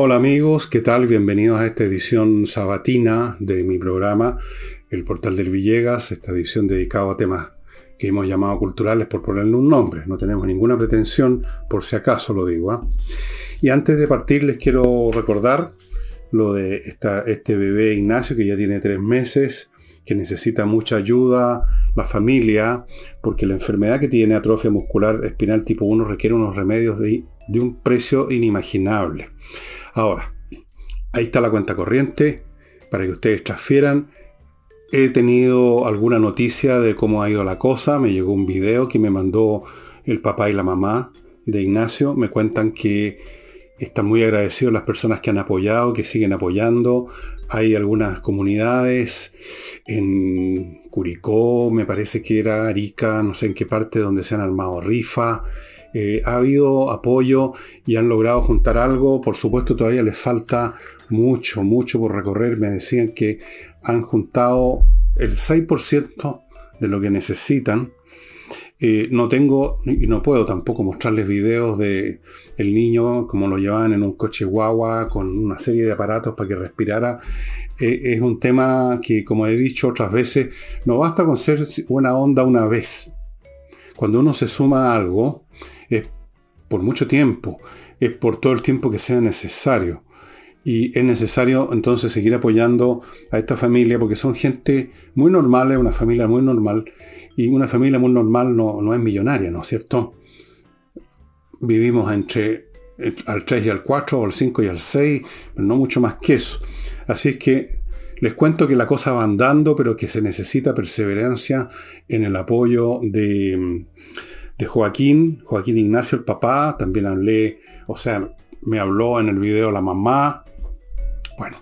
Hola amigos, ¿qué tal? Bienvenidos a esta edición sabatina de mi programa, El Portal del Villegas, esta edición dedicada a temas que hemos llamado culturales por ponerle un nombre. No tenemos ninguna pretensión, por si acaso lo digo. ¿ah? Y antes de partir les quiero recordar lo de este bebé Ignacio que ya tiene tres meses, que necesita mucha ayuda, la familia, porque la enfermedad que tiene atrofia muscular espinal tipo 1 requiere unos remedios de un precio inimaginable. Ahora, ahí está la cuenta corriente para que ustedes transfieran. He tenido alguna noticia de cómo ha ido la cosa. Me llegó un video que me mandó el papá y la mamá de Ignacio. Me cuentan que están muy agradecidos las personas que han apoyado, que siguen apoyando. Hay algunas comunidades en Curicó, me parece que era Arica, no sé en qué parte, donde se han armado rifa. Eh, ha habido apoyo y han logrado juntar algo. Por supuesto, todavía les falta mucho, mucho por recorrer. Me decían que han juntado el 6% de lo que necesitan. Eh, no tengo y no puedo tampoco mostrarles videos de el niño como lo llevaban en un coche guagua con una serie de aparatos para que respirara. Eh, es un tema que, como he dicho otras veces, no basta con ser buena onda una vez. Cuando uno se suma a algo, por mucho tiempo, es por todo el tiempo que sea necesario. Y es necesario entonces seguir apoyando a esta familia porque son gente muy normal, es una familia muy normal. Y una familia muy normal no, no es millonaria, ¿no es cierto? Vivimos entre al 3 y al 4, o al 5 y al 6, pero no mucho más que eso. Así es que les cuento que la cosa va andando, pero que se necesita perseverancia en el apoyo de, de Joaquín, Joaquín Ignacio, el papá, también hablé, o sea, me habló en el video la mamá. Bueno,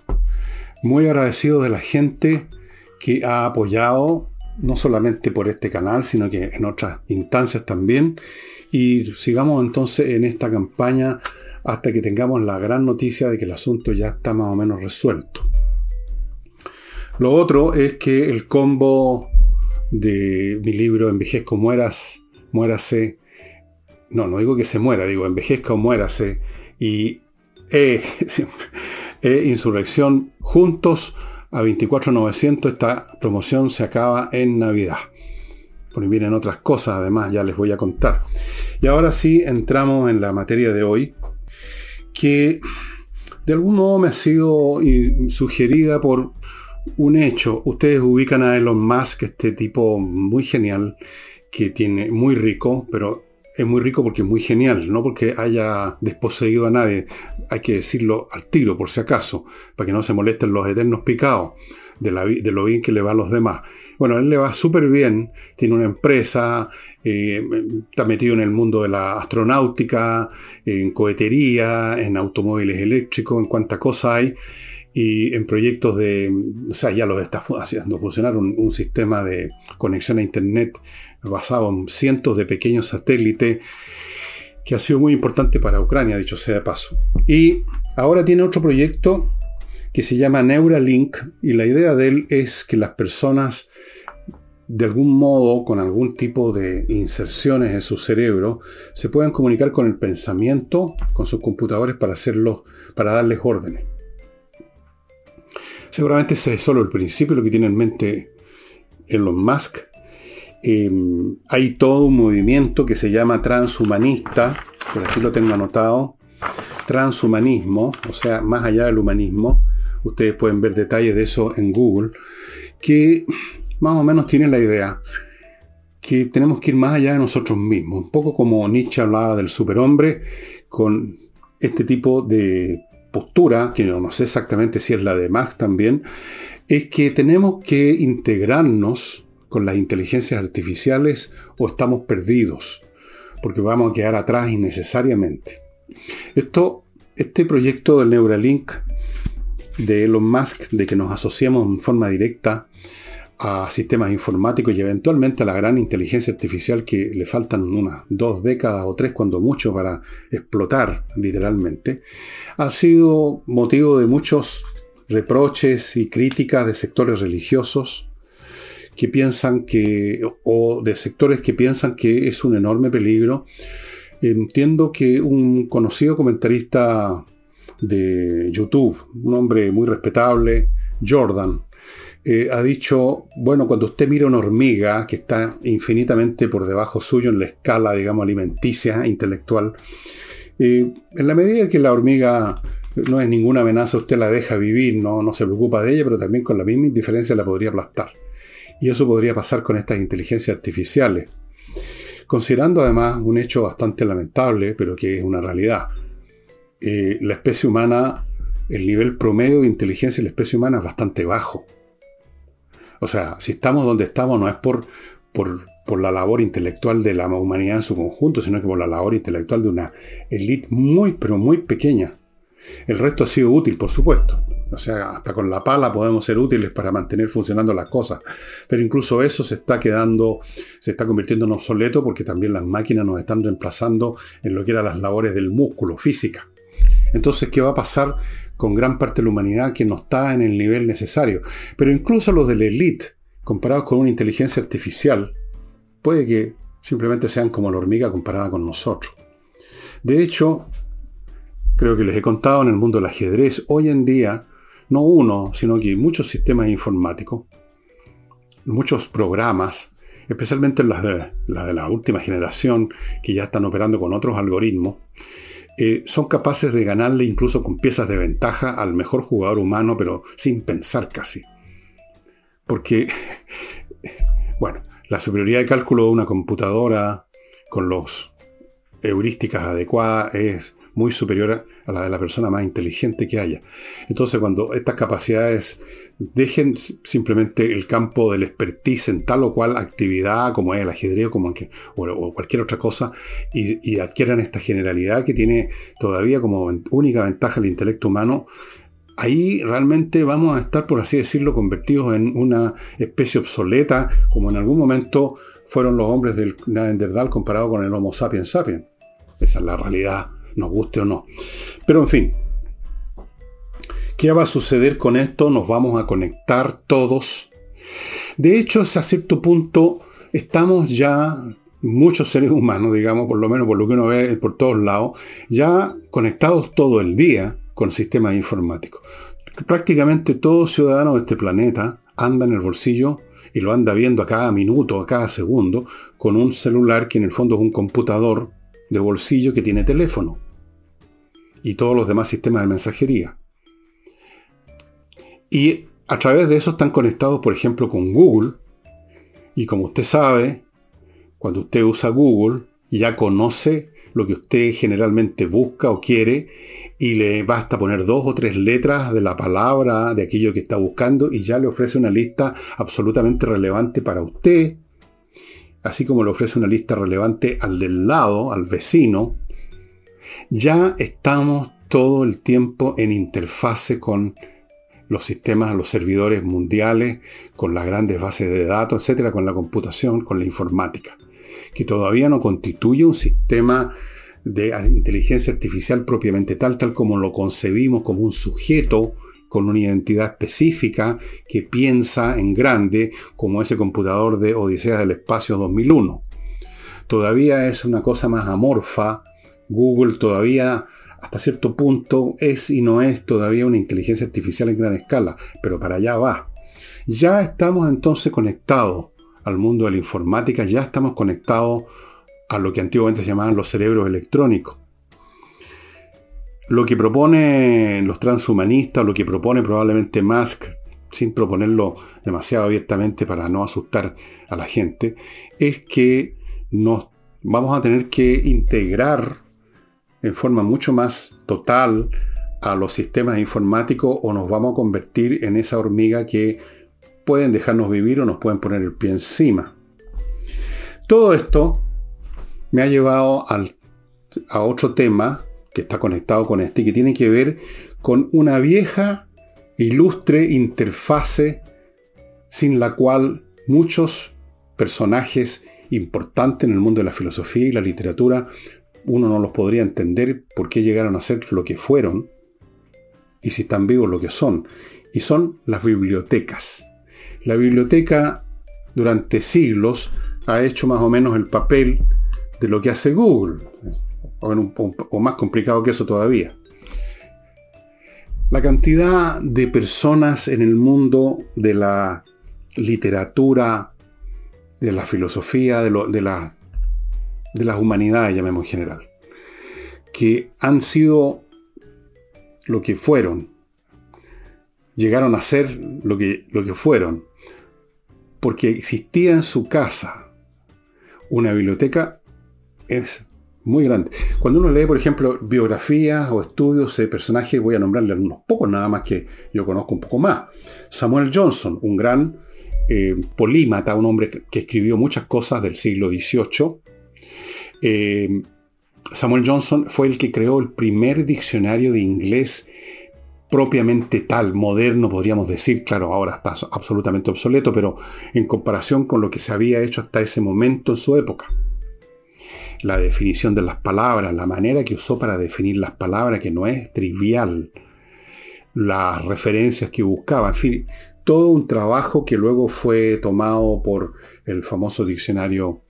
muy agradecido de la gente que ha apoyado, no solamente por este canal, sino que en otras instancias también. Y sigamos entonces en esta campaña hasta que tengamos la gran noticia de que el asunto ya está más o menos resuelto. Lo otro es que el combo de mi libro Envejezco Mueras muérase. No, no digo que se muera, digo envejezca o muérase. Y e, e Insurrección juntos a 24.900. Esta promoción se acaba en Navidad. Por vienen otras cosas, además, ya les voy a contar. Y ahora sí entramos en la materia de hoy, que de algún modo me ha sido sugerida por un hecho. Ustedes ubican a Elon Musk, este tipo muy genial, que tiene muy rico, pero es muy rico porque es muy genial, no porque haya desposeído a nadie, hay que decirlo al tiro por si acaso, para que no se molesten los eternos picados de, lo bien que le va a los demás. Bueno, él le va súper bien, tiene una empresa, eh, está metido en el mundo de la astronáutica, en cohetería, en automóviles eléctricos, en cuánta cosa hay y en proyectos de, o sea, ya lo está haciendo funcionar un, sistema de conexión a Internet basado en cientos de pequeños satélites, que ha sido muy importante para Ucrania, dicho sea de paso. Y ahora tiene otro proyecto que se llama Neuralink, y la idea de él es que las personas, de algún modo, con algún tipo de inserciones en su cerebro, se puedan comunicar con el pensamiento, con sus computadores para hacerlo, para darles órdenes. Seguramente ese es solo el principio, lo que tiene en mente Elon Musk. Em, hay todo un movimiento que se llama transhumanista, por aquí lo tengo anotado, transhumanismo, o sea, más allá del humanismo, ustedes pueden ver detalles de eso en Google, que más o menos tiene la idea que tenemos que ir más allá de nosotros mismos, un poco como Nietzsche hablaba del superhombre, con este tipo de postura, que no, sé exactamente si es la de Max también, es que tenemos que integrarnos con las inteligencias artificiales o estamos perdidos, porque vamos a quedar atrás innecesariamente. Esto, este proyecto del Neuralink de Elon Musk, de que nos asociemos en forma directa a sistemas informáticos y eventualmente a la gran inteligencia artificial que le faltan unas dos décadas o tres cuando mucho para explotar literalmente, ha sido motivo de muchos reproches y críticas de sectores religiosos que piensan que, o de sectores que piensan que es un enorme peligro. Entiendo que un conocido comentarista de YouTube, un hombre muy respetable, Jordan, eh, ha dicho, bueno, cuando usted mira una hormiga que está infinitamente por debajo suyo en la escala, digamos, alimenticia, intelectual, eh, en la medida que la hormiga no es ninguna amenaza, usted la deja vivir, no, no se preocupa de ella, pero también con la misma indiferencia la podría aplastar. Y eso podría pasar con estas inteligencias artificiales. Considerando además un hecho bastante lamentable, pero que es una realidad. Eh, la especie humana, el nivel promedio de inteligencia de la especie humana es bastante bajo. O sea, si estamos donde estamos no es por, por, la labor intelectual de la humanidad en su conjunto, sino que por la labor intelectual de una élite muy, pero muy pequeña. El resto ha sido útil, por supuesto. O sea, hasta con la pala podemos ser útiles para mantener funcionando las cosas. Pero incluso eso se está quedando, se está convirtiendo en obsoleto porque también las máquinas nos están reemplazando en lo que eran las labores del músculo, física. Entonces, ¿qué va a pasar con gran parte de la humanidad que no está en el nivel necesario. Pero incluso los de la élite, comparados con una inteligencia artificial, puede que simplemente sean como la hormiga comparada con nosotros. De hecho, creo que les he contado en el mundo del ajedrez, hoy en día, no uno, sino que muchos sistemas informáticos, muchos programas, especialmente las de, la última generación, que ya están operando con otros algoritmos, eh, son capaces de ganarle incluso con piezas de ventaja al mejor jugador humano, pero sin pensar casi. Porque, bueno, la superioridad de cálculo de una computadora con las heurísticas adecuadas es muy superior a la de la persona más inteligente que haya. Entonces, cuando estas capacidades dejen simplemente el campo del expertise en tal o cual actividad, como es el ajedrez como o, cualquier otra cosa, y, adquieran esta generalidad que tiene todavía como única ventaja el intelecto humano, ahí realmente vamos a estar, por así decirlo, convertidos en una especie obsoleta, como en algún momento fueron los hombres del Neandertal comparado con el Homo sapiens sapiens. Esa es la realidad, nos guste o no. Pero en fin, ¿Qué va a suceder con esto? Nos vamos a conectar todos. De hecho, a cierto punto estamos ya, muchos seres humanos, digamos, por lo menos por lo que uno ve por todos lados, ya conectados todo el día con sistemas informáticos. Prácticamente todo ciudadano de este planeta anda en el bolsillo y lo anda viendo a cada minuto, a cada segundo, con un celular que en el fondo es un computador de bolsillo que tiene teléfono y todos los demás sistemas de mensajería. Y a través de eso están conectados, por ejemplo, con Google. Y como usted sabe, cuando usted usa Google, ya conoce lo que usted generalmente busca o quiere y le basta poner dos o tres letras de la palabra, de aquello que está buscando y ya le ofrece una lista absolutamente relevante para usted, así como le ofrece una lista relevante al del lado, al vecino. Ya estamos todo el tiempo en interfase con los sistemas, los servidores mundiales, con las grandes bases de datos, etcétera, con la computación, con la informática, que todavía no constituye un sistema de inteligencia artificial propiamente tal, tal como lo concebimos como un sujeto con una identidad específica que piensa en grande, como ese computador de Odisea del Espacio 2001. Todavía es una cosa más amorfa. Google todavía hasta cierto punto es y no es todavía una inteligencia artificial en gran escala, pero para allá va. Ya estamos entonces conectados al mundo de la informática, ya estamos conectados a lo que antiguamente se llamaban los cerebros electrónicos. Lo que proponen los transhumanistas, lo que propone probablemente Musk, sin proponerlo demasiado abiertamente para no asustar a la gente, es que nos vamos a tener que integrar en forma mucho más total a los sistemas informáticos o nos vamos a convertir en esa hormiga que pueden dejarnos vivir o nos pueden poner el pie encima. Todo esto me ha llevado a otro tema que está conectado con este que tiene que ver con una vieja, ilustre interfase sin la cual muchos personajes importantes en el mundo de la filosofía y la literatura uno no los podría entender por qué llegaron a ser lo que fueron y si están vivos lo que son. Y son las bibliotecas. La biblioteca durante siglos ha hecho más o menos el papel de lo que hace Google, o, más complicado que eso todavía. La cantidad de personas en el mundo de la literatura, de la filosofía, de, de, la, de las humanidades, llamemos en general, que han sido lo que fueron, llegaron a ser lo que, lo que fueron, porque existía en su casa una biblioteca, es muy grande. Cuando uno lee, por ejemplo, biografías o estudios de personajes, voy a nombrarle unos pocos, nada más que yo conozco un poco más. Samuel Johnson, un gran eh, polímata, un hombre que, escribió muchas cosas del siglo XVIII. Eh, Samuel Johnson fue el que creó el primer diccionario de inglés propiamente tal, moderno, podríamos decir, claro, ahora está absolutamente obsoleto, pero en comparación con lo que se había hecho hasta ese momento en su época. La definición de las palabras, la manera que usó para definir las palabras, que no es trivial, las referencias que buscaba, en fin, todo un trabajo que luego fue tomado por el famoso diccionario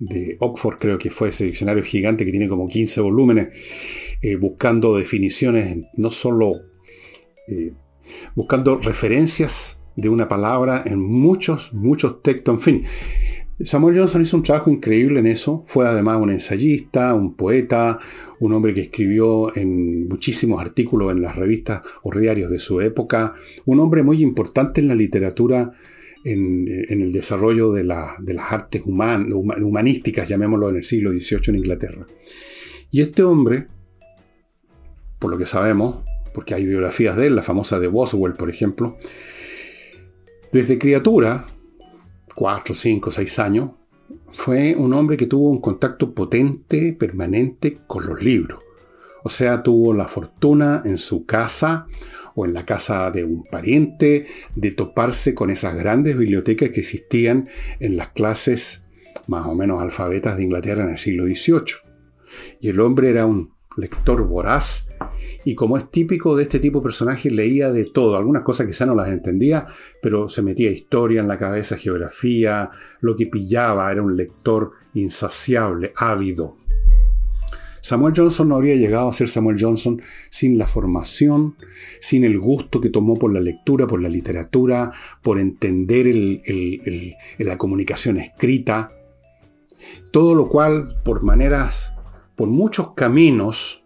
de Oxford, creo que fue ese diccionario gigante que tiene como 15 volúmenes, eh, buscando definiciones, no solo eh, buscando referencias de una palabra en muchos, muchos textos, en fin. Samuel Johnson hizo un trabajo increíble en eso. Fue además un ensayista, un poeta, un hombre que escribió en muchísimos artículos en las revistas o diarios de su época, un hombre muy importante en la literatura en, el desarrollo de, las artes humanísticas, llamémoslo, en el siglo XVIII en Inglaterra. Y este hombre, por lo que sabemos, porque hay biografías de él, la famosa de Boswell, por ejemplo, desde criatura, 4, 5, 6 años, fue un hombre que tuvo un contacto potente, permanente con los libros. O sea, tuvo la fortuna en su casa o en la casa de un pariente de toparse con esas grandes bibliotecas que existían en las clases más o menos alfabetas de Inglaterra en el siglo XVIII. Y el hombre era un lector voraz y como es típico de este tipo de personajes, leía de todo. Algunas cosas quizá no las entendía, pero se metía historia en la cabeza, geografía, lo que pillaba. Era un lector insaciable, ávido. Samuel Johnson no habría llegado a ser Samuel Johnson sin la formación, sin el gusto que tomó por la lectura, por la literatura, por entender la comunicación escrita. Todo lo cual, por maneras, por muchos caminos,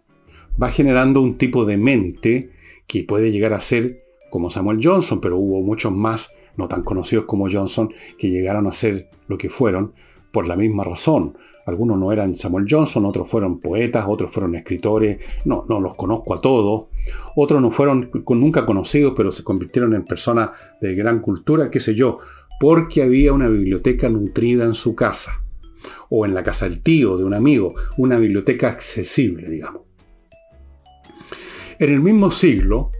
va generando un tipo de mente que puede llegar a ser como Samuel Johnson, pero hubo muchos más, no tan conocidos como Johnson, que llegaron a ser lo que fueron por la misma razón, algunos no eran Samuel Johnson, otros fueron poetas, otros fueron escritores, no, no los conozco a todos. Otros no fueron nunca conocidos, pero se convirtieron en personas de gran cultura, qué sé yo, porque había una biblioteca nutrida en su casa, o en la casa del tío, de un amigo, una biblioteca accesible, digamos. En el mismo siglo,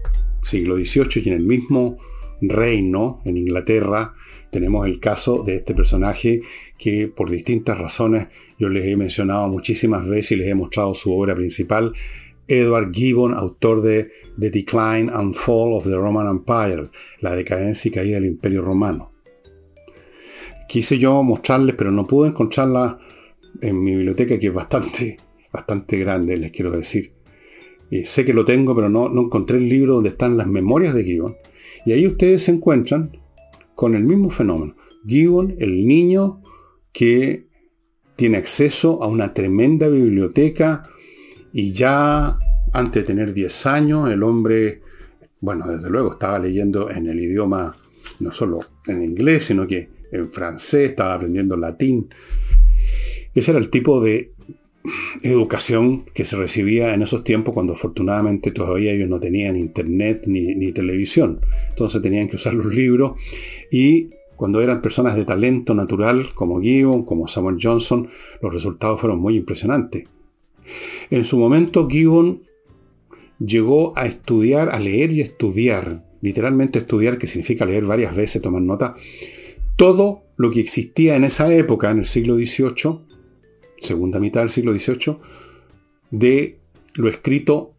siglo XVIII, y en el mismo reino, en Inglaterra, tenemos el caso de este personaje que por distintas razones yo les he mencionado muchísimas veces y les he mostrado su obra principal, Edward Gibbon, autor de The Decline and Fall of the Roman Empire, la decadencia y caída del Imperio Romano. Quise yo mostrarles, pero no pude encontrarla en mi biblioteca, que es bastante, bastante grande, les quiero decir. Y sé que lo tengo, pero no, no encontré el libro donde están las memorias de Gibbon. Y ahí ustedes se encuentran con el mismo fenómeno. Gibbon, el niño que tiene acceso a una tremenda biblioteca y ya antes de tener 10 años el hombre, bueno, desde luego estaba leyendo en el idioma, no solo en inglés, sino que en francés, estaba aprendiendo latín. Ese era el tipo de educación que se recibía en esos tiempos cuando afortunadamente todavía ellos no tenían internet ni, ni televisión. Entonces tenían que usar los libros y cuando eran personas de talento natural como Gibbon, como Samuel Johnson, los resultados fueron muy impresionantes. En su momento Gibbon llegó a estudiar, a leer y estudiar, literalmente estudiar, que significa leer varias veces, tomar nota, todo lo que existía en esa época, en el siglo XVIII, segunda mitad del siglo XVIII, de lo escrito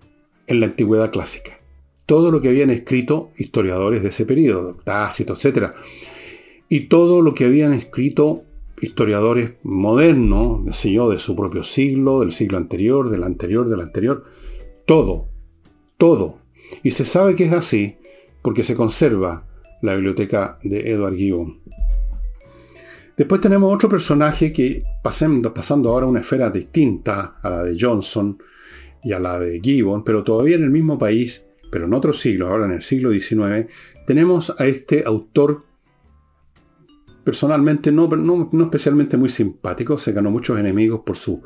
en la antigüedad clásica. Todo lo que habían escrito historiadores de ese periodo, Tácito, etc. Y todo lo que habían escrito historiadores modernos, sé yo, de su propio siglo, del siglo anterior, del anterior, del anterior. Todo, todo. Y se sabe que es así porque se conserva la biblioteca de Edward Gibbon. Después tenemos otro personaje que, pasando, pasando ahora a una esfera distinta a la de Johnson y a la de Gibbon, pero todavía en el mismo país, pero en otro siglo, ahora en el siglo XIX, tenemos a este autor personalmente no, no, no especialmente muy simpático, se ganó muchos enemigos por sus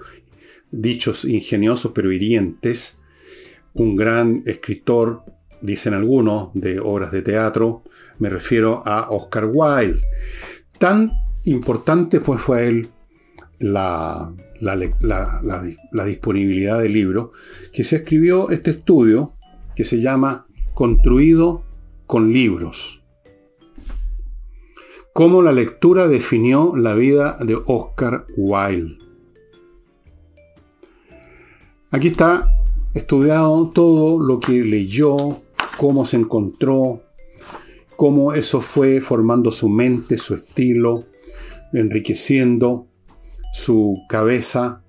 dichos ingeniosos pero hirientes, un gran escritor, dicen algunos, de obras de teatro, me refiero a Oscar Wilde. Tan importante pues fue él la, la, disponibilidad del libro, que se escribió este estudio que se llama Construido con libros. Cómo la lectura definió la vida de Oscar Wilde. Aquí está estudiado todo lo que leyó, cómo se encontró, cómo eso fue formando su mente, su estilo, enriqueciendo su cabeza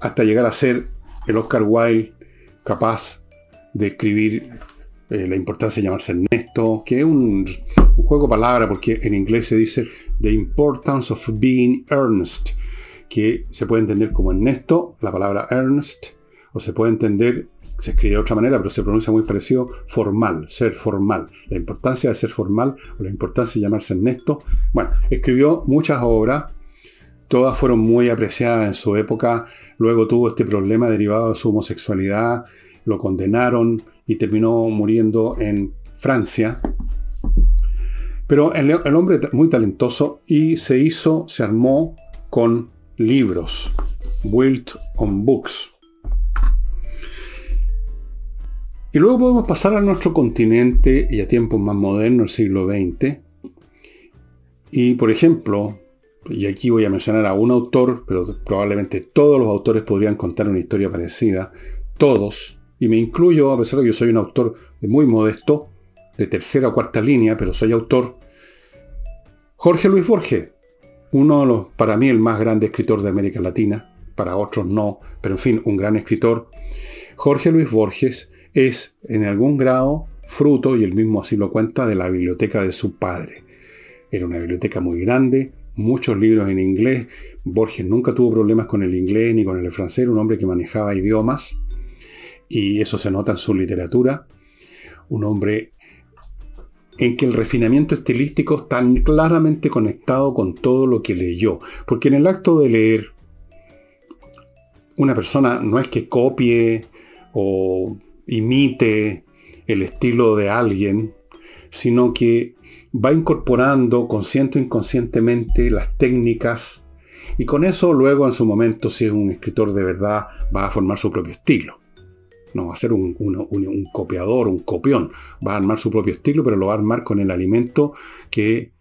hasta llegar a ser el Oscar Wilde capaz de escribir eh, la importancia de llamarse Ernesto, que es un, juego de palabras porque en inglés se dice The Importance of Being Earnest, que se puede entender como Ernesto, la palabra Ernst, o se puede entender, se escribe de otra manera, pero se pronuncia muy parecido, formal, ser formal. La importancia de ser formal o la importancia de llamarse Ernesto. Bueno, escribió muchas obras, todas fueron muy apreciadas en su época, luego tuvo este problema derivado de su homosexualidad, lo condenaron y terminó muriendo en Francia. Pero el, el hombre muy talentoso y se hizo, se armó con libros, Built on Books. Y luego podemos pasar a nuestro continente y a tiempos más modernos, el siglo XX. Y por ejemplo, y aquí voy a mencionar a un autor, pero probablemente todos los autores podrían contar una historia parecida, todos, y me incluyo, a pesar de que yo soy un autor muy modesto, de tercera o cuarta línea, pero soy autor, Jorge Luis Borges, uno de los, para mí, el más grande escritor de América Latina, para otros no, pero en fin, un gran escritor. Jorge Luis Borges es, en algún grado, fruto, y él mismo así lo cuenta, de la biblioteca de su padre. Era una biblioteca muy grande, muchos libros en inglés. Borges nunca tuvo problemas con el inglés ni con el francés, un hombre que manejaba idiomas, y eso se nota en su literatura. Un hombre en que el refinamiento estilístico está claramente conectado con todo lo que leyó. Porque en el acto de leer, una persona no es que copie o imite el estilo de alguien, sino que va incorporando consciente o inconscientemente las técnicas y con eso luego en su momento, si es un escritor de verdad, va a formar su propio estilo. No va a ser un, copiador, un copión. Va a armar su propio estilo, pero lo va a armar con el alimento que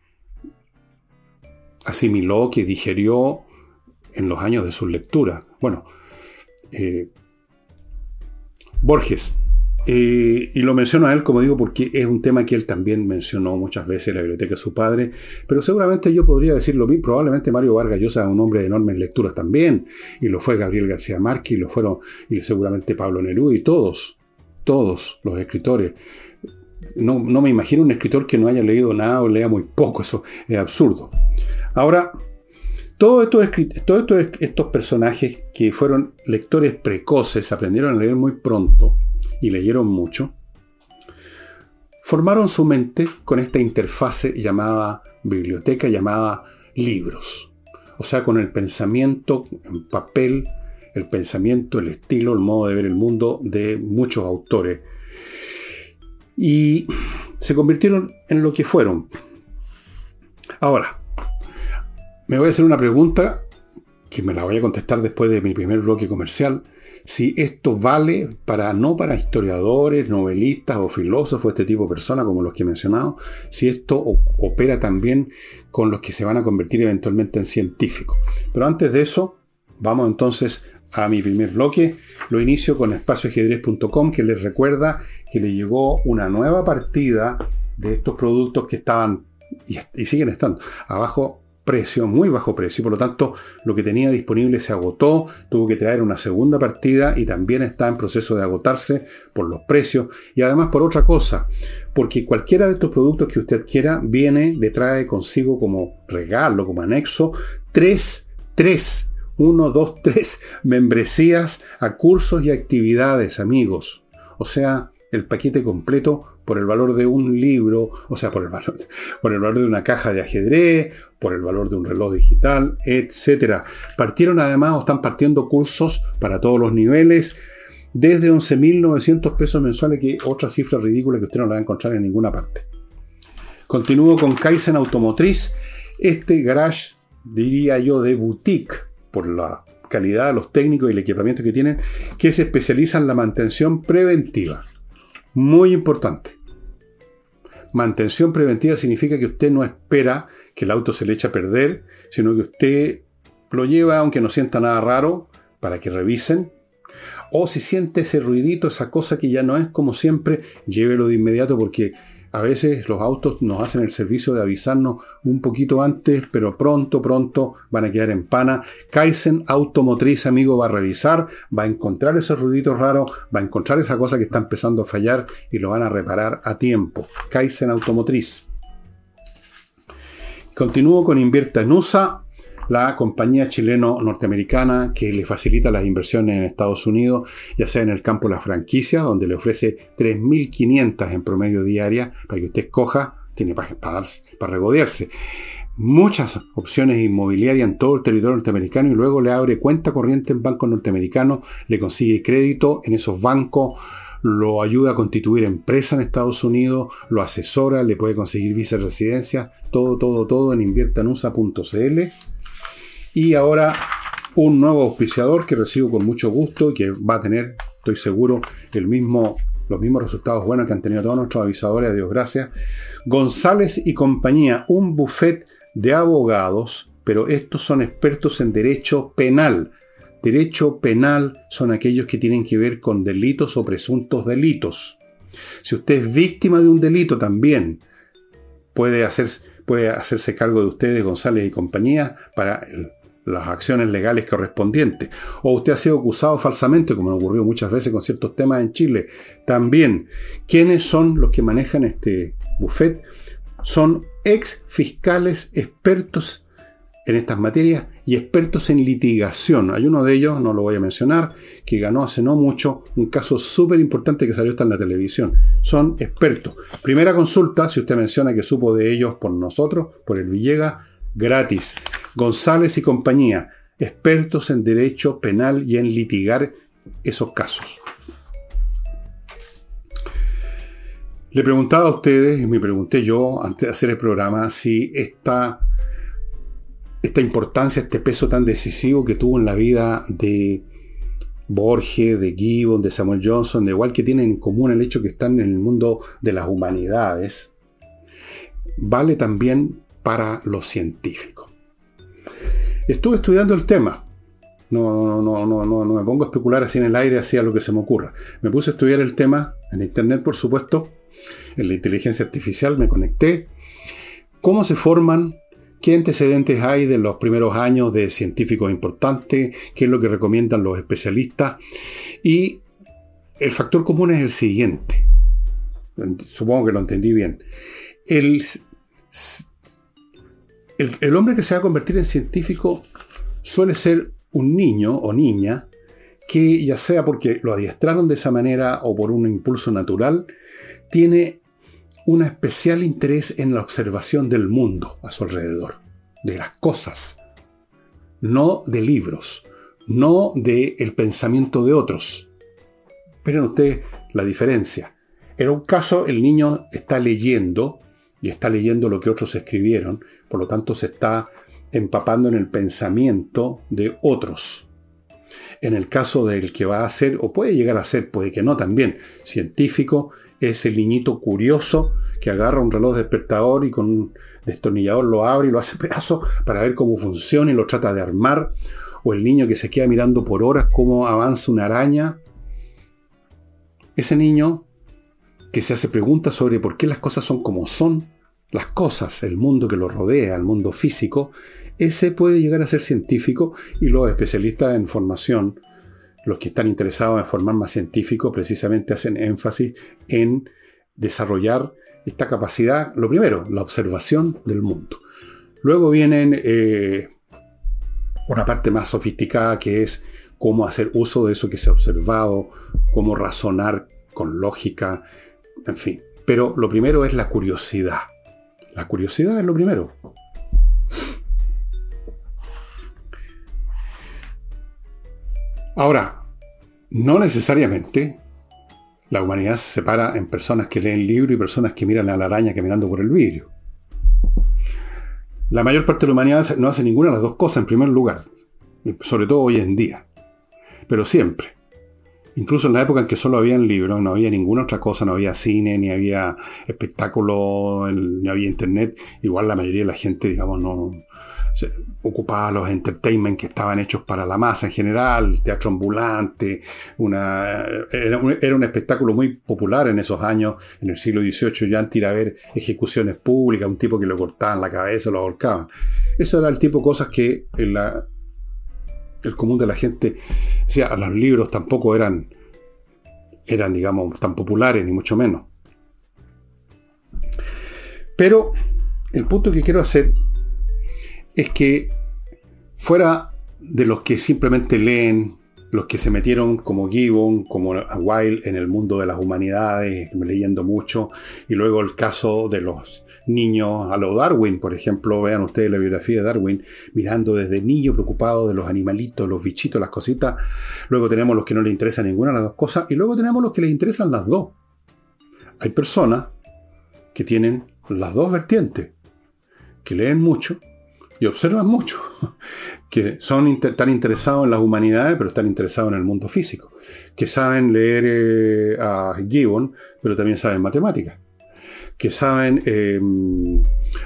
asimiló, que digerió en los años de su lectura. Bueno, eh, Borges. Eh, y lo menciono a él, como digo, porque es un tema que él también mencionó muchas veces en la biblioteca de su padre, pero seguramente yo podría decirlo bien, probablemente Mario Vargas Llosa un hombre de enormes lecturas también, y lo fue Gabriel García Márquez, y lo fueron, y seguramente Pablo Neruda, y todos, todos los escritores. No, no me imagino un escritor que no haya leído nada o lea muy poco, eso es absurdo. Ahora, todos estos, todos estos personajes que fueron lectores precoces, aprendieron a leer muy pronto y leyeron mucho, formaron su mente con esta interfase llamada biblioteca, llamada libros. O sea, con el pensamiento en papel, el pensamiento, el estilo, el modo de ver el mundo de muchos autores. Y se convirtieron en lo que fueron. Ahora, me voy a hacer una pregunta que me la voy a contestar después de mi primer bloque comercial. Si esto vale para no para historiadores, novelistas o filósofos, este tipo de personas como los que he mencionado, si esto opera también con los que se van a convertir eventualmente en científicos. Pero antes de eso, vamos entonces a mi primer bloque. Lo inicio con espacioajedrez.com que les recuerda que le llegó una nueva partida de estos productos que estaban y, y siguen estando abajo precio, muy bajo precio, por lo tanto lo que tenía disponible se agotó, tuvo que traer una segunda partida y también está en proceso de agotarse por los precios y además por otra cosa, porque cualquiera de estos productos que usted quiera viene, le trae consigo como regalo, como anexo, tres, tres, uno, dos, tres membresías a cursos y actividades, amigos. O sea, el paquete completo por el valor de un libro, o sea, por el valor, por el valor de una caja de ajedrez, por el valor de un reloj digital, etc. Partieron además o están partiendo cursos para todos los niveles, desde 11.900 pesos mensuales, que otra cifra ridícula que usted no la va a encontrar en ninguna parte. Continúo con Kaizen Automotriz, este garage, diría yo, de boutique, por la calidad, los técnicos y el equipamiento que tienen, que se especializa en la mantención preventiva. Muy importante. Mantención preventiva significa que usted no espera que el auto se le eche a perder, sino que usted lo lleva, aunque no sienta nada raro, para que revisen. O si siente ese ruidito, esa cosa que ya no es como siempre, llévelo de inmediato porque a veces los autos nos hacen el servicio de avisarnos un poquito antes, pero pronto, pronto van a quedar en pana. Kaizen Automotriz, amigo, va a revisar, va a encontrar esos ruiditos raros, va a encontrar esa cosa que está empezando a fallar y lo van a reparar a tiempo. Kaizen Automotriz. Continúo con Invierta en USA la compañía chileno-norteamericana que le facilita las inversiones en Estados Unidos, ya sea en el campo de la franquicia, donde le ofrece 3.500 en promedio diaria para que usted escoja, tiene para, para, regodearse. Muchas opciones inmobiliarias en todo el territorio norteamericano y luego le abre cuenta corriente en bancos norteamericanos, le consigue crédito en esos bancos, lo ayuda a constituir empresa en Estados Unidos, lo asesora, le puede conseguir visa de residencia, todo, todo, todo en inviertanusa.cl. Y ahora un nuevo auspiciador que recibo con mucho gusto y que va a tener, estoy seguro, el mismo, los mismos resultados buenos que han tenido todos nuestros avisadores, a Dios gracias. González y compañía, un buffet de abogados, pero estos son expertos en derecho penal. Derecho penal son aquellos que tienen que ver con delitos o presuntos delitos. Si usted es víctima de un delito también, puede, hacer, puede hacerse cargo de ustedes, González y compañía, para el las acciones legales correspondientes. O usted ha sido acusado falsamente, como ocurrió muchas veces con ciertos temas en Chile. También, ¿quiénes son los que manejan este buffet? Son ex fiscales expertos en estas materias y expertos en litigación. Hay uno de ellos, no lo voy a mencionar, que ganó hace no mucho un caso súper importante que salió hasta en la televisión. Son expertos. Primera consulta, si usted menciona que supo de ellos por nosotros, por el Villegas, gratis. González y compañía, expertos en derecho penal y en litigar esos casos. Le preguntaba a ustedes, y me pregunté yo antes de hacer el programa, si esta, esta importancia, este peso tan decisivo que tuvo en la vida de Borges, de Gibbon, de Samuel Johnson, de igual que tienen en común el hecho que están en el mundo de las humanidades, vale también para los científicos. Estuve estudiando el tema. No, no, no, no, no me pongo a especular así en el aire, así a lo que se me ocurra. Me puse a estudiar el tema en Internet, por supuesto, en la inteligencia artificial, me conecté. ¿Cómo se forman? ¿Qué antecedentes hay de los primeros años de científicos importantes? ¿Qué es lo que recomiendan los especialistas? Y el factor común es el siguiente. Supongo que lo entendí bien. El el, hombre que se va a convertir en científico suele ser un niño o niña que ya sea porque lo adiestraron de esa manera o por un impulso natural, tiene un especial interés en la observación del mundo a su alrededor, de las cosas, no de libros, no del el pensamiento de otros. Miren ustedes la diferencia. En un caso, el niño está leyendo y está leyendo lo que otros escribieron, por lo tanto se está empapando en el pensamiento de otros. En el caso del que va a ser, o puede llegar a ser, puede que no también, científico, es el niñito curioso que agarra un reloj despertador y con un destornillador lo abre y lo hace pedazo para ver cómo funciona y lo trata de armar. O el niño que se queda mirando por horas cómo avanza una araña. Ese niño que se hace preguntas sobre por qué las cosas son como son, las cosas, el mundo que lo rodea, el mundo físico, ese puede llegar a ser científico y los especialistas en formación, los que están interesados en formar más científicos, precisamente hacen énfasis en desarrollar esta capacidad, lo primero, la observación del mundo. Luego vienen eh, una parte más sofisticada que es cómo hacer uso de eso que se ha observado, cómo razonar con lógica, en fin. Pero lo primero es la curiosidad. La curiosidad es lo primero. Ahora, no necesariamente la humanidad se separa en personas que leen libros y personas que miran a la araña caminando por el vidrio. La mayor parte de la humanidad no hace ninguna de las dos cosas en primer lugar, sobre todo hoy en día, pero siempre. Incluso en la época en que solo habían libros, no había ninguna otra cosa, no había cine, ni había espectáculo, ni había internet, igual la mayoría de la gente, digamos, no, ocupaba los entertainment que estaban hechos para la masa en general, teatro ambulante, era, un, espectáculo muy popular en esos años, en el siglo XVIII, ya ir a ver ejecuciones públicas, un tipo que lo cortaban la cabeza, lo ahorcaban. Eso era el tipo de cosas que en la, el común de la gente, o sea, los libros tampoco eran, eran, digamos, tan populares, ni mucho menos. Pero el punto que quiero hacer es que fuera de los que simplemente leen, los que se metieron como Gibbon, como Wilde en el mundo de las humanidades, leyendo mucho, y luego el caso de los niños a lo Darwin, por ejemplo, vean ustedes la biografía de Darwin, mirando desde niño preocupado de los animalitos, los bichitos, las cositas, luego tenemos los que no le interesan ninguna de las dos cosas, y luego tenemos los que les interesan las dos. Hay personas que tienen las dos vertientes, que leen mucho, y observan mucho, que son tan interesados en las humanidades, pero están interesados en el mundo físico, que saben leer eh, a Gibbon, pero también saben matemáticas, que saben eh,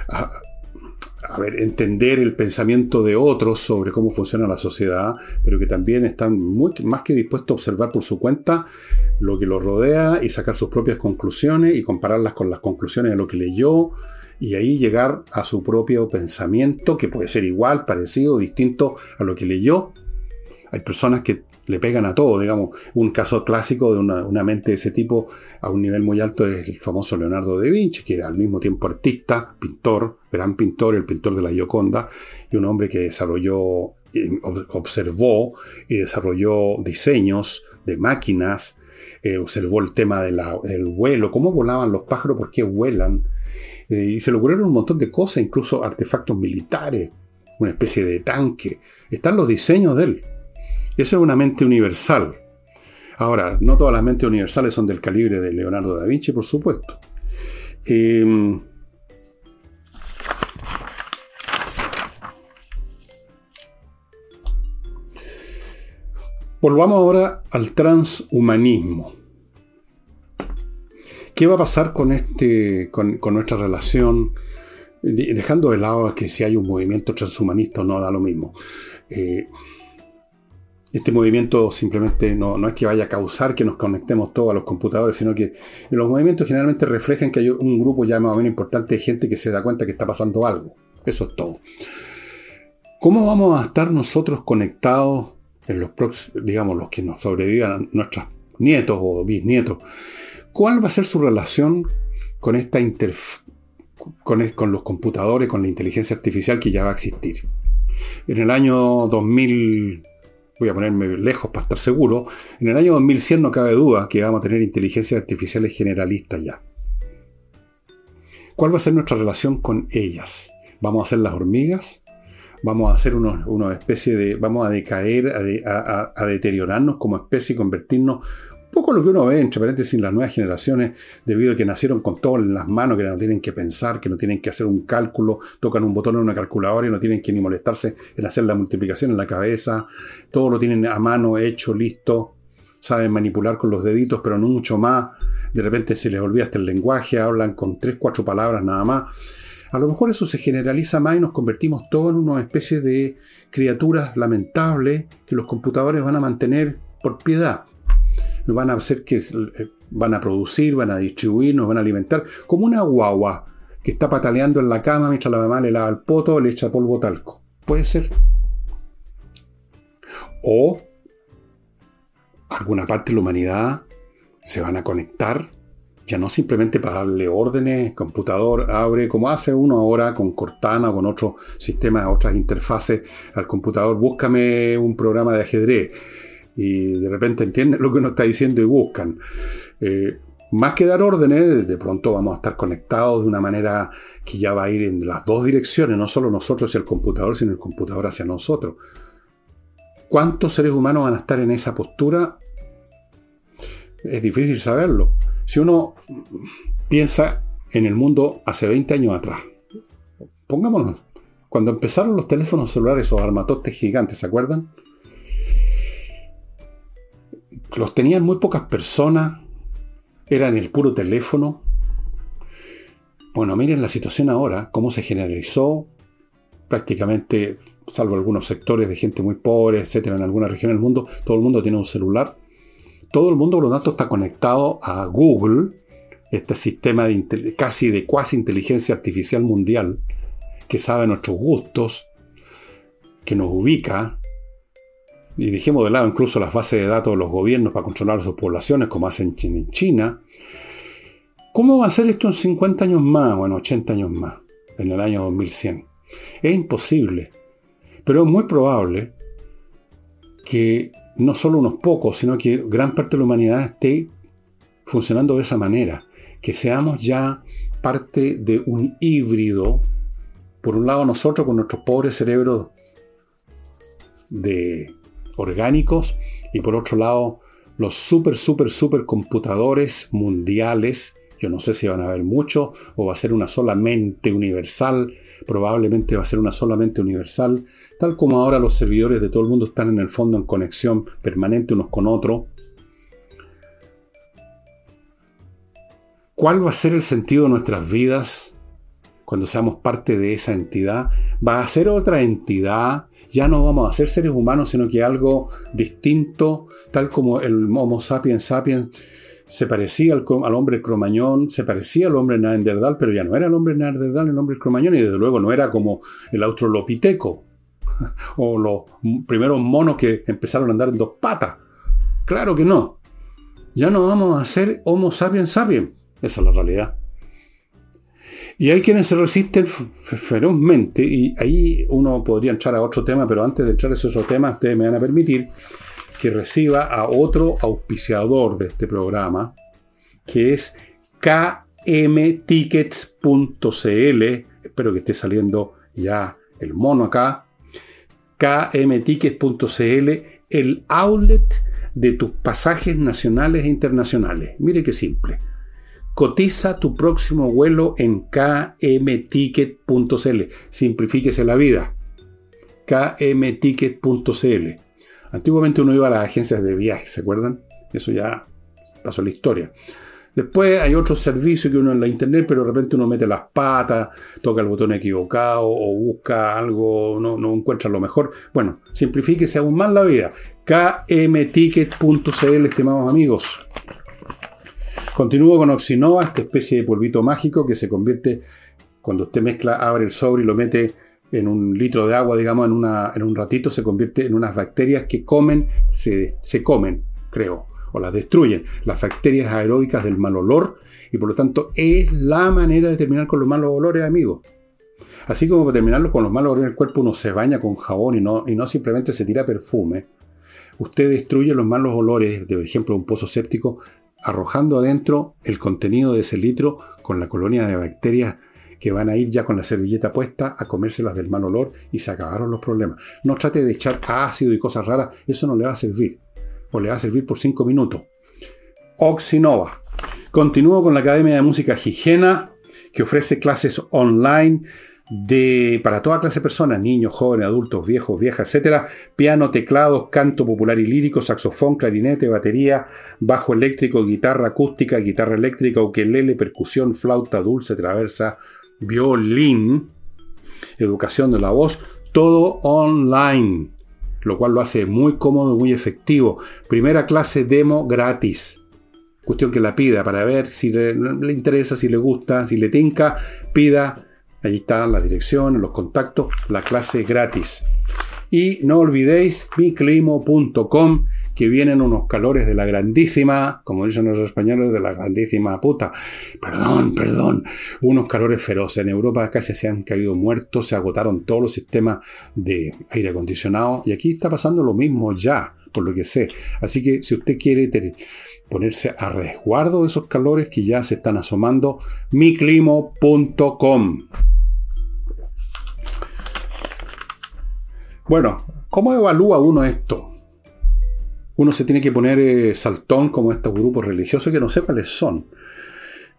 a, ver, entender el pensamiento de otros sobre cómo funciona la sociedad, pero que también están muy, más que dispuestos a observar por su cuenta lo que los rodea y sacar sus propias conclusiones y compararlas con las conclusiones de lo que leyó y ahí llegar a su propio pensamiento, que puede ser igual, parecido, distinto a lo que leyó. Hay personas que le pegan a todo, digamos. Un caso clásico de una, mente de ese tipo a un nivel muy alto es el famoso Leonardo da Vinci, que era al mismo tiempo artista, pintor, gran pintor, el pintor de la Gioconda, y un hombre que desarrolló, eh, observó y desarrolló diseños de máquinas, eh, observó el tema del vuelo, cómo volaban los pájaros, por qué vuelan, eh, y se le ocurrieron un montón de cosas, incluso artefactos militares, una especie de tanque. Están los diseños de él. Eso es una mente universal. Ahora, no todas las mentes universales son del calibre de Leonardo da Vinci, por supuesto. Em, volvamos ahora al transhumanismo. ¿Qué va a pasar con, este, con, nuestra relación? Dejando de lado que si hay un movimiento transhumanista o no da lo mismo. Eh, este movimiento simplemente no, no, es que vaya a causar que nos conectemos todos a los computadores, sino que los movimientos generalmente reflejan que hay un grupo ya más o menos importante de gente que se da cuenta que está pasando algo. Eso es todo. ¿Cómo vamos a estar nosotros conectados en los próximos, digamos, los que nos sobrevivan nuestros nietos o bisnietos? ¿Cuál va a ser su relación con esta con, con, los computadores, con la inteligencia artificial que ya va a existir? En el año 2000, voy a ponerme lejos para estar seguro, en el año 2100 no cabe duda que vamos a tener inteligencias artificiales generalistas ya. ¿Cuál va a ser nuestra relación con ellas? ¿Vamos a ser las hormigas? ¿Vamos a hacer una especie de... vamos a decaer, a, a deteriorarnos como especie y convertirnos poco lo que uno ve, entre paréntesis, las nuevas generaciones, debido a que nacieron con todo en las manos, que no tienen que pensar, que no tienen que hacer un cálculo, tocan un botón en una calculadora y no tienen que ni molestarse en hacer la multiplicación en la cabeza, todo lo tienen a mano, hecho, listo, saben manipular con los deditos, pero no mucho más. De repente se les olvida hasta el lenguaje, hablan con tres, cuatro palabras nada más. A lo mejor eso se generaliza más y nos convertimos todos en una especie de criaturas lamentables que los computadores van a mantener por piedad van a hacer que eh, van a producir, van a distribuir, nos van a alimentar, como una guagua que está pataleando en la cama mientras la mamá le lava el poto, le echa polvo talco. Puede ser. O alguna parte de la humanidad se van a conectar, ya no simplemente para darle órdenes, computador abre, como hace uno ahora con Cortana o con otros sistemas, otras interfaces al computador, búscame un programa de ajedrez. Y de repente entienden lo que uno está diciendo y buscan. Eh, más que dar órdenes, de pronto vamos a estar conectados de una manera que ya va a ir en las dos direcciones, no solo nosotros hacia el computador, sino el computador hacia nosotros. ¿Cuántos seres humanos van a estar en esa postura? Es difícil saberlo. Si uno piensa en el mundo hace 20 años atrás, pongámonos, cuando empezaron los teléfonos celulares o armatotes gigantes, ¿se acuerdan? Los tenían muy pocas personas, eran el puro teléfono. Bueno, miren la situación ahora, cómo se generalizó, prácticamente, salvo algunos sectores de gente muy pobre, etcétera, en alguna región del mundo, todo el mundo tiene un celular. Todo el mundo, por lo tanto, está conectado a Google, este sistema de casi de cuasi inteligencia artificial mundial, que sabe nuestros gustos, que nos ubica, y dejemos de lado incluso las bases de datos de los gobiernos para controlar sus poblaciones, como hacen en China. ¿Cómo va a ser esto en 50 años más o en 80 años más, en el año 2100? Es imposible, pero es muy probable que no solo unos pocos, sino que gran parte de la humanidad esté funcionando de esa manera, que seamos ya parte de un híbrido, por un lado nosotros con nuestros pobres cerebros de orgánicos y por otro lado los super, super, super computadores mundiales. Yo no sé si van a haber muchos o va a ser una sola mente universal. Probablemente va a ser una sola mente universal. Tal como ahora los servidores de todo el mundo están en el fondo en conexión permanente unos con otros. ¿Cuál va a ser el sentido de nuestras vidas cuando seamos parte de esa entidad? ¿Va a ser otra entidad ya no vamos a ser seres humanos, sino que algo distinto, tal como el Homo sapiens sapiens se parecía al, hombre cromañón, se parecía al hombre neandertal, pero ya no era el hombre neandertal, el hombre cromañón, y desde luego no era como el australopiteco, o los primeros monos que empezaron a andar en dos patas. Claro que no. Ya no vamos a ser Homo sapiens sapiens. Esa es la realidad. Y hay quienes se resisten ferozmente, y ahí uno podría entrar a otro tema, pero antes de entrar a esos otro tema, ustedes me van a permitir que reciba a otro auspiciador de este programa, que es kmtickets.cl. Espero que esté saliendo ya el mono acá. kmtickets.cl, el outlet de tus pasajes nacionales e internacionales. Mire qué simple Cotiza tu próximo vuelo en kmticket.cl. Simplifíquese la vida. kmticket.cl. Antiguamente uno iba a las agencias de viaje, ¿se acuerdan? Eso ya pasó la historia. Después hay otros servicios que uno en la internet, pero de repente uno mete las patas, toca el botón equivocado o busca algo, no, no encuentra lo mejor. Bueno, simplifíquese aún más la vida. kmticket.cl, estimados amigos. Continúo con Oxinova, esta especie de polvito mágico que se convierte, cuando usted mezcla, abre el sobre y lo mete en un litro de agua, digamos, en, en un ratito, se convierte en unas bacterias que comen, se, comen, creo, o las destruyen. Las bacterias aeróbicas del mal olor, y por lo tanto es la manera de terminar con los malos olores, amigos. Así como para terminarlo con los malos olores del cuerpo uno se baña con jabón y no, y no simplemente se tira perfume. Usted destruye los malos olores, por ejemplo, un pozo séptico, arrojando adentro el contenido de ese litro con la colonia de bacterias que van a ir ya con la servilleta puesta a comérselas del mal olor y se acabaron los problemas. No trate de echar ácido y cosas raras, eso no le va a servir. O le va a servir por 5 minutos. Oxinova. Continúo con la Academia de Música Higiena, que ofrece clases online de, para toda clase de personas, niños, jóvenes, adultos, viejos, viejas, etc. Piano, teclados, canto popular y lírico, saxofón, clarinete, batería, bajo eléctrico, guitarra acústica, guitarra eléctrica, ukelele, percusión, flauta dulce, traversa, violín, educación de la voz, todo online, lo cual lo hace muy cómodo, muy efectivo. Primera clase demo gratis. Cuestión que la pida para ver si le, le interesa, si le gusta, si le tinca, pida. Ahí están las direcciones, los contactos, la clase gratis. Y no olvidéis miclimo.com que vienen unos calores de la grandísima, como dicen los españoles, de la grandísima puta. Perdón, perdón. Unos calores feroces. En Europa casi se han caído muertos, se agotaron todos los sistemas de aire acondicionado. Y aquí está pasando lo mismo ya, por lo que sé. Así que si usted quiere ponerse a resguardo de esos calores que ya se están asomando, miclimo.com. Bueno, ¿cómo evalúa uno esto? Uno se tiene que poner eh, saltón como estos grupos religiosos que no sé cuáles son.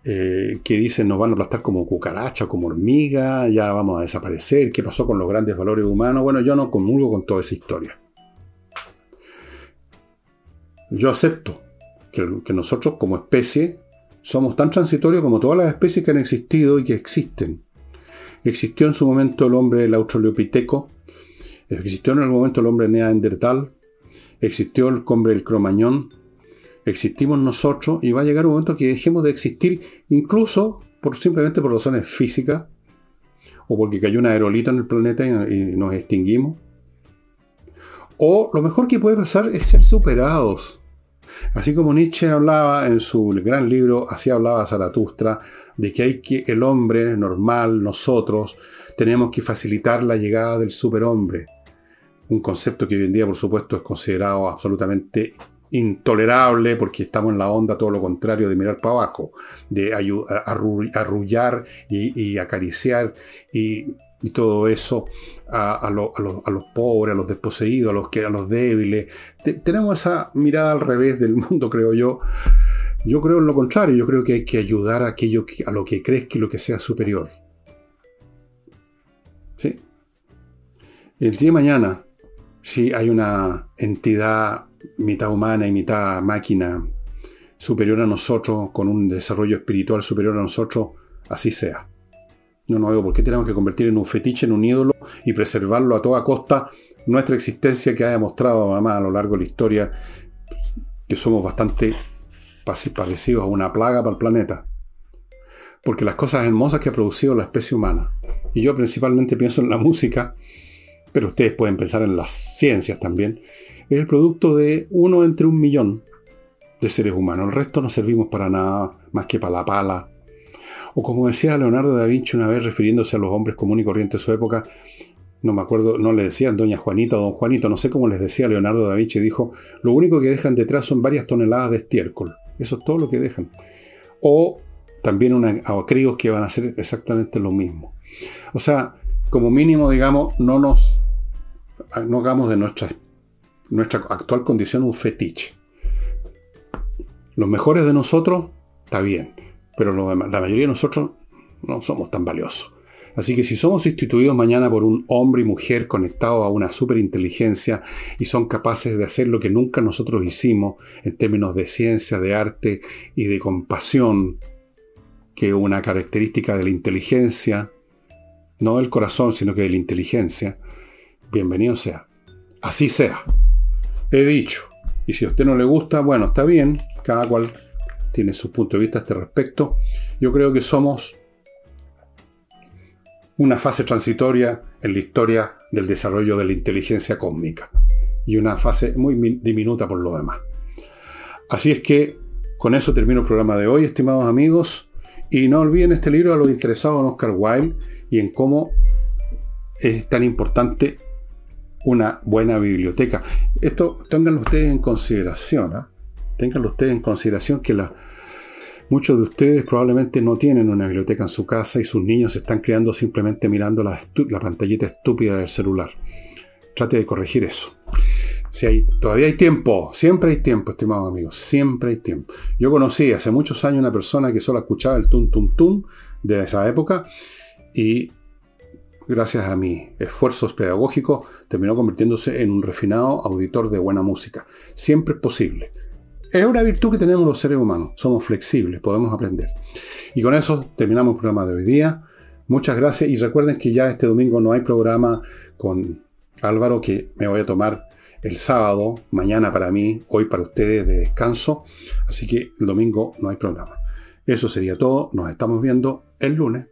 Eh, que dicen nos van a aplastar como cucaracha, como hormiga, ya vamos a desaparecer, qué pasó con los grandes valores humanos. Bueno, yo no comulgo con toda esa historia. Yo acepto que, nosotros como especie somos tan transitorios como todas las especies que han existido y que existen. Existió en su momento el hombre el australopiteco, existió en el momento el hombre neandertal, existió el hombre el cromañón, existimos nosotros y va a llegar un momento que dejemos de existir incluso por, simplemente por razones físicas o porque cayó un aerolito en el planeta y nos extinguimos. O lo mejor que puede pasar es ser superados Así como Nietzsche hablaba en su gran libro, así hablaba Zaratustra, de que hay que el hombre normal, nosotros, tenemos que facilitar la llegada del superhombre. Un concepto que hoy en día, por supuesto, es considerado absolutamente intolerable porque estamos en la onda todo lo contrario de mirar para abajo, de arrullar y, acariciar y, todo eso a, los pobres, a los desposeídos, a los, que, a los débiles. tenemos esa mirada al revés del mundo, creo yo. Yo creo en lo contrario, yo creo que hay que ayudar a aquello a lo que crees que lo que sea superior. ¿Sí? El día de mañana, si hay una entidad mitad humana y mitad máquina superior a nosotros, con un desarrollo espiritual superior a nosotros, así sea. No nos veo por qué tenemos que convertir en un fetiche, en un ídolo y preservarlo a toda costa nuestra existencia que ha demostrado mamá a lo largo de la historia que somos bastante parecidos a una plaga para el planeta. Porque las cosas hermosas que ha producido la especie humana, y yo principalmente pienso en la música, pero ustedes pueden pensar en las ciencias también, es el producto de uno entre un millón de seres humanos. El resto no servimos para nada más que para la pala, o como decía Leonardo da Vinci una vez refiriéndose a los hombres comunes y corrientes de su época, no me acuerdo, no le decían doña Juanita o don Juanito, no sé cómo les decía Leonardo da Vinci, dijo, lo único que dejan detrás son varias toneladas de estiércol. Eso es todo lo que dejan. O también una, a críos que van a hacer exactamente lo mismo. O sea, como mínimo, digamos, no nos no hagamos de nuestra, nuestra actual condición un fetiche. Los mejores de nosotros, está bien pero la mayoría de nosotros no somos tan valiosos. Así que si somos instituidos mañana por un hombre y mujer conectados a una superinteligencia y son capaces de hacer lo que nunca nosotros hicimos en términos de ciencia, de arte y de compasión, que es una característica de la inteligencia, no del corazón, sino que de la inteligencia, bienvenido sea. Así sea. He dicho. Y si a usted no le gusta, bueno, está bien, cada cual tiene su punto de vista a este respecto. Yo creo que somos una fase transitoria en la historia del desarrollo de la inteligencia cósmica y una fase muy diminuta por lo demás. Así es que con eso termino el programa de hoy, estimados amigos, y no olviden este libro a los interesados en Oscar Wilde y en cómo es tan importante una buena biblioteca. Esto tenganlo ustedes en consideración. ¿ah? Ténganlo ustedes en consideración que muchos de ustedes probablemente no tienen una biblioteca en su casa y sus niños se están creando simplemente mirando la, pantallita estúpida del celular. Trate de corregir eso. Si hay, todavía hay tiempo, siempre hay tiempo, estimados amigos, siempre hay tiempo. Yo conocí hace muchos años una persona que solo escuchaba el tum tum tum de esa época y gracias a mis esfuerzos pedagógicos terminó convirtiéndose en un refinado auditor de buena música. Siempre es posible. Es una virtud que tenemos los seres humanos. Somos flexibles, podemos aprender. Y con eso terminamos el programa de hoy día. Muchas gracias y recuerden que ya este domingo no hay programa con Álvaro, que me voy a tomar el sábado, mañana para mí, hoy para ustedes de descanso. Así que el domingo no hay programa. Eso sería todo. Nos estamos viendo el lunes.